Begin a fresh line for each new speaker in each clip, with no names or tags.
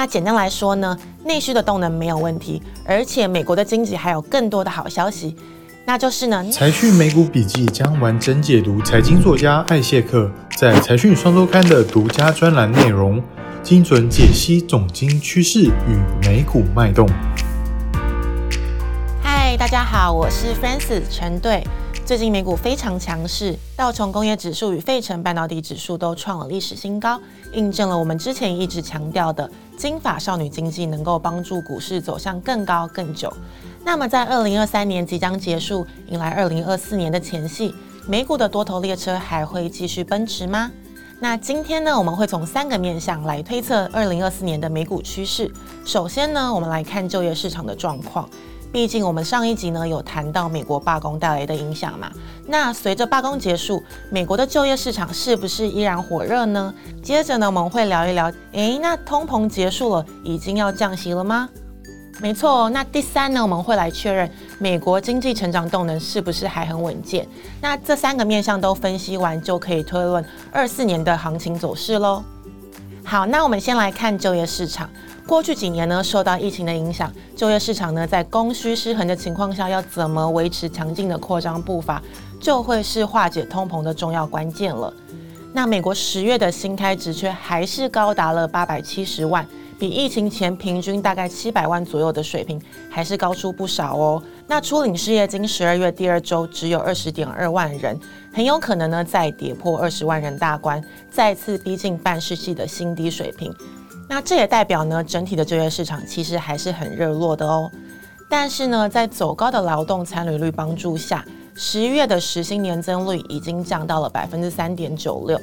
那简单来说呢，内需的动能没有问题，而且美国的经济还有更多的好消息，那就是呢，
财讯美股笔记将完整解读财经作家艾谢克在财讯双周刊的独家专栏内容，精准解析总经趋势与美股脉动。
嗨，大家好，我是 Francis 陈队。最近美股非常强势，道琼工业指数与费城半导体指数都创了历史新高，印证了我们之前一直强调的金发少女经济能够帮助股市走向更高更久。那么在二零二三年即将结束，迎来二零二四年的前夕，美股的多头列车还会继续奔驰吗？那今天呢，我们会从三个面向来推测二零二四年的美股趋势。首先呢，我们来看就业市场的状况。毕竟我们上一集呢有谈到美国罢工带来的影响嘛，那随着罢工结束，美国的就业市场是不是依然火热呢？接着呢我们会聊一聊，诶，那通膨结束了，已经要降息了吗？没错，那第三呢我们会来确认美国经济成长动能是不是还很稳健？那这三个面向都分析完，就可以推论二四年的行情走势喽。好，那我们先来看就业市场。过去几年呢，受到疫情的影响，就业市场呢在供需失衡的情况下，要怎么维持强劲的扩张步伐，就会是化解通膨的重要关键了。那美国十月的新开职缺还是高达了八百七十万，比疫情前平均大概七百万左右的水平，还是高出不少哦。那初领失业金十二月第二周只有二十点二万人，很有可能呢再跌破二十万人大关，再次逼近半世纪的新低水平。那这也代表呢，整体的就业市场其实还是很热络的哦。但是呢，在走高的劳动参与率帮助下，十一月的实薪年增率已经降到了百分之三点九六，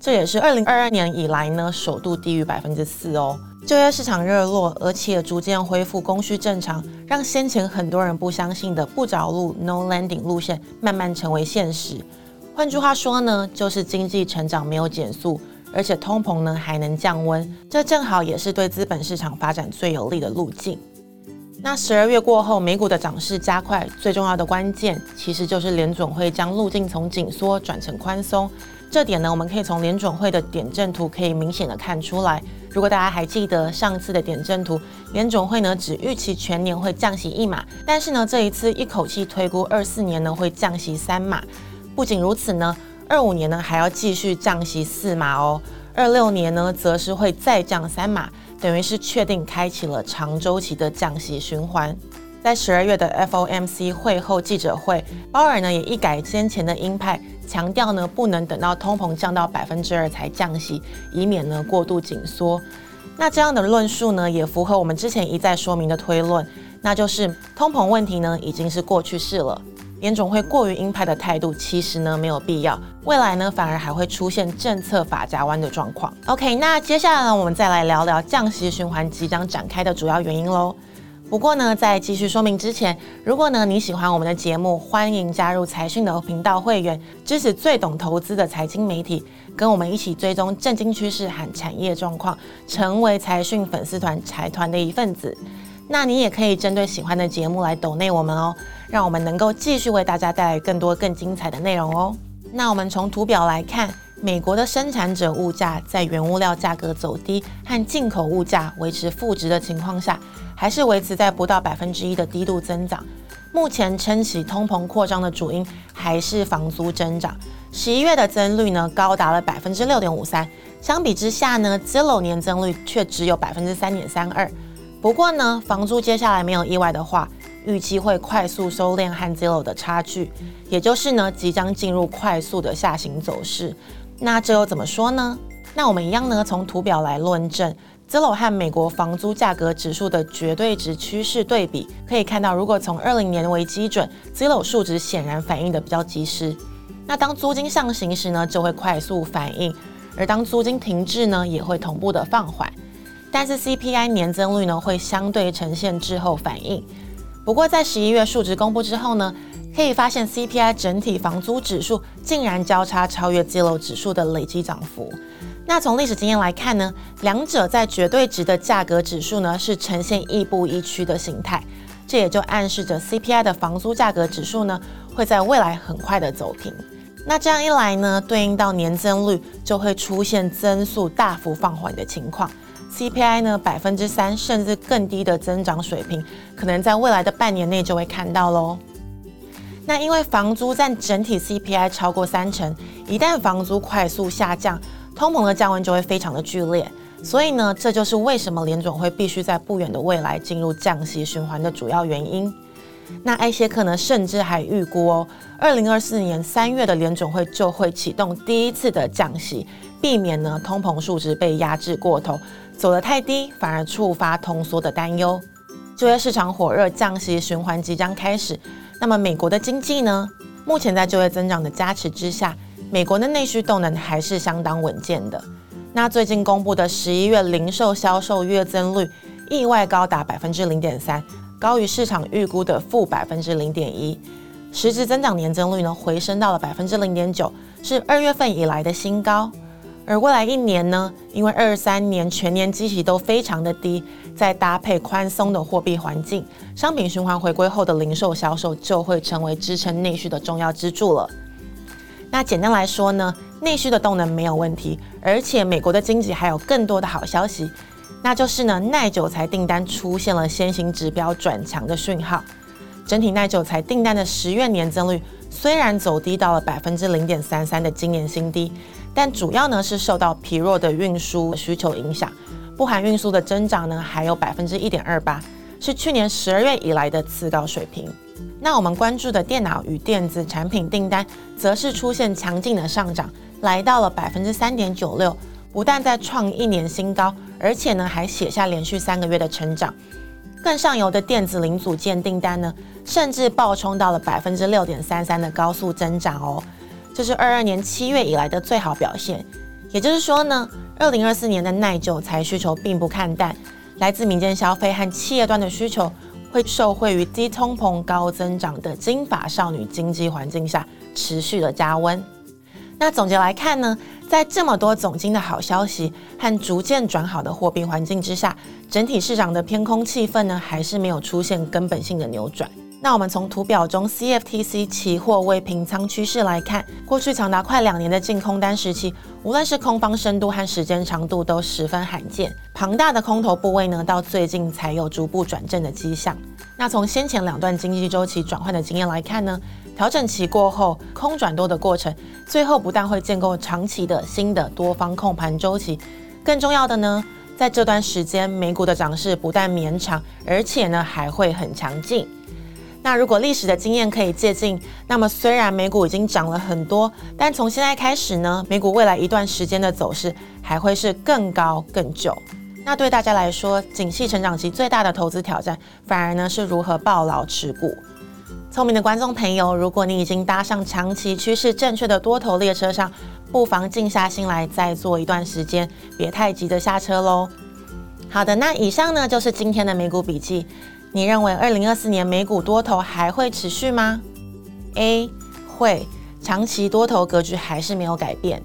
这也是二零二二年以来呢首度低于百分之四哦。就业市场热络，而且逐渐恢复供需正常，让先前很多人不相信的不着陆 （no landing） 路线慢慢成为现实。换句话说呢，就是经济成长没有减速。而且通膨呢还能降温，这正好也是对资本市场发展最有利的路径。那十二月过后，美股的涨势加快，最重要的关键其实就是联准会将路径从紧缩转成宽松。这点呢，我们可以从联准会的点阵图可以明显的看出来。如果大家还记得上次的点阵图，联准会呢只预期全年会降息一码，但是呢这一次一口气推估二四年呢会降息三码。不仅如此呢。二五年呢还要继续降息四码哦，二六年呢则是会再降三码，等于是确定开启了长周期的降息循环。在十二月的 FOMC 会后记者会，鲍尔呢也一改先前的鹰派，强调呢不能等到通膨降到百分之二才降息，以免呢过度紧缩。那这样的论述呢也符合我们之前一再说明的推论，那就是通膨问题呢已经是过去式了。联总会过于鹰派的态度，其实呢没有必要。未来呢反而还会出现政策法夹弯的状况。OK，那接下来呢我们再来聊聊降息循环即将展开的主要原因喽。不过呢在继续说明之前，如果呢你喜欢我们的节目，欢迎加入财讯的频道会员，支持最懂投资的财经媒体，跟我们一起追踪震惊趋势和产业状况，成为财讯粉丝团财团的一份子。那你也可以针对喜欢的节目来抖内我们哦。让我们能够继续为大家带来更多更精彩的内容哦。那我们从图表来看，美国的生产者物价在原物料价格走低和进口物价维持负值的情况下，还是维持在不到百分之一的低度增长。目前撑起通膨扩张的主因还是房租增长。十一月的增率呢高达了百分之六点五三，相比之下呢，Zillow 年增率却只有百分之三点三二。不过呢，房租接下来没有意外的话。预期会快速收敛和 Zillow 的差距，也就是呢即将进入快速的下行走势。那这又怎么说呢？那我们一样呢从图表来论证 Zillow 和美国房租价格指数的绝对值趋势对比，可以看到，如果从二零年为基准，Zillow 数值显然反应的比较及时。那当租金上行时呢，就会快速反应；而当租金停滞呢，也会同步的放缓。但是 CPI 年增率呢，会相对呈现滞后反应。不过，在十一月数值公布之后呢，可以发现 CPI 整体房租指数竟然交叉超越基楼指数的累积涨幅。那从历史经验来看呢，两者在绝对值的价格指数呢是呈现亦步亦趋的形态，这也就暗示着 CPI 的房租价格指数呢会在未来很快的走平。那这样一来呢，对应到年增率就会出现增速大幅放缓的情况。CPI 呢百分之三甚至更低的增长水平，可能在未来的半年内就会看到喽。那因为房租占整体 CPI 超过三成，一旦房租快速下降，通膨的降温就会非常的剧烈。所以呢，这就是为什么联总会必须在不远的未来进入降息循环的主要原因。那艾谢克呢，甚至还预估哦，二零二四年三月的联总会就会启动第一次的降息，避免呢通膨数值被压制过头，走得太低反而触发通缩的担忧。就业市场火热，降息循环即将开始。那么美国的经济呢？目前在就业增长的加持之下，美国的内需动能还是相当稳健的。那最近公布的十一月零售销售月增率意外高达百分之零点三，高于市场预估的负百分之零点一。实质增长年增率呢回升到了百分之零点九，是二月份以来的新高。而未来一年呢，因为二三年全年基期都非常的低，再搭配宽松的货币环境，商品循环回归后的零售销售就会成为支撑内需的重要支柱了。那简单来说呢，内需的动能没有问题，而且美国的经济还有更多的好消息，那就是呢耐久材订单出现了先行指标转强的讯号，整体耐久材订单的十月年增率虽然走低到了百分之零点三三的今年新低。但主要呢是受到疲弱的运输需求影响，不含运输的增长呢还有百分之一点二八，是去年十二月以来的次高水平。那我们关注的电脑与电子产品订单，则是出现强劲的上涨，来到了百分之三点九六，不但在创一年新高，而且呢还写下连续三个月的成长。更上游的电子零组件订单呢，甚至暴冲到了百分之六点三三的高速增长哦。这是二二年七月以来的最好表现，也就是说呢，二零二四年的耐久材需求并不看淡，来自民间消费和企业端的需求会受惠于低通膨高增长的金发少女经济环境下持续的加温。那总结来看呢，在这么多总金的好消息和逐渐转好的货币环境之下，整体市场的偏空气氛呢，还是没有出现根本性的扭转。那我们从图表中 CFTC 期货未平仓趋势来看，过去长达快两年的净空单时期，无论是空方深度和时间长度都十分罕见。庞大的空头部位呢，到最近才有逐步转正的迹象。那从先前两段经济周期转换的经验来看呢，调整期过后空转多的过程，最后不但会建构长期的新的多方控盘周期，更重要的呢，在这段时间美股的涨势不但绵长，而且呢还会很强劲。那如果历史的经验可以借鉴，那么虽然美股已经涨了很多，但从现在开始呢，美股未来一段时间的走势还会是更高更久。那对大家来说，景气成长期最大的投资挑战，反而呢是如何抱牢持股。聪明的观众朋友，如果你已经搭上长期趋势正确的多头列车上，不妨静下心来再做一段时间，别太急着下车喽。好的，那以上呢就是今天的美股笔记。你认为二零二四年美股多头还会持续吗？A 会，长期多头格局还是没有改变。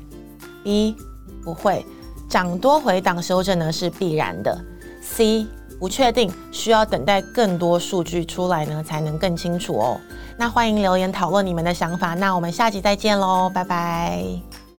B 不会，涨多回档修正呢是必然的。C 不确定，需要等待更多数据出来呢才能更清楚哦。那欢迎留言讨论你们的想法。那我们下集再见喽，拜拜。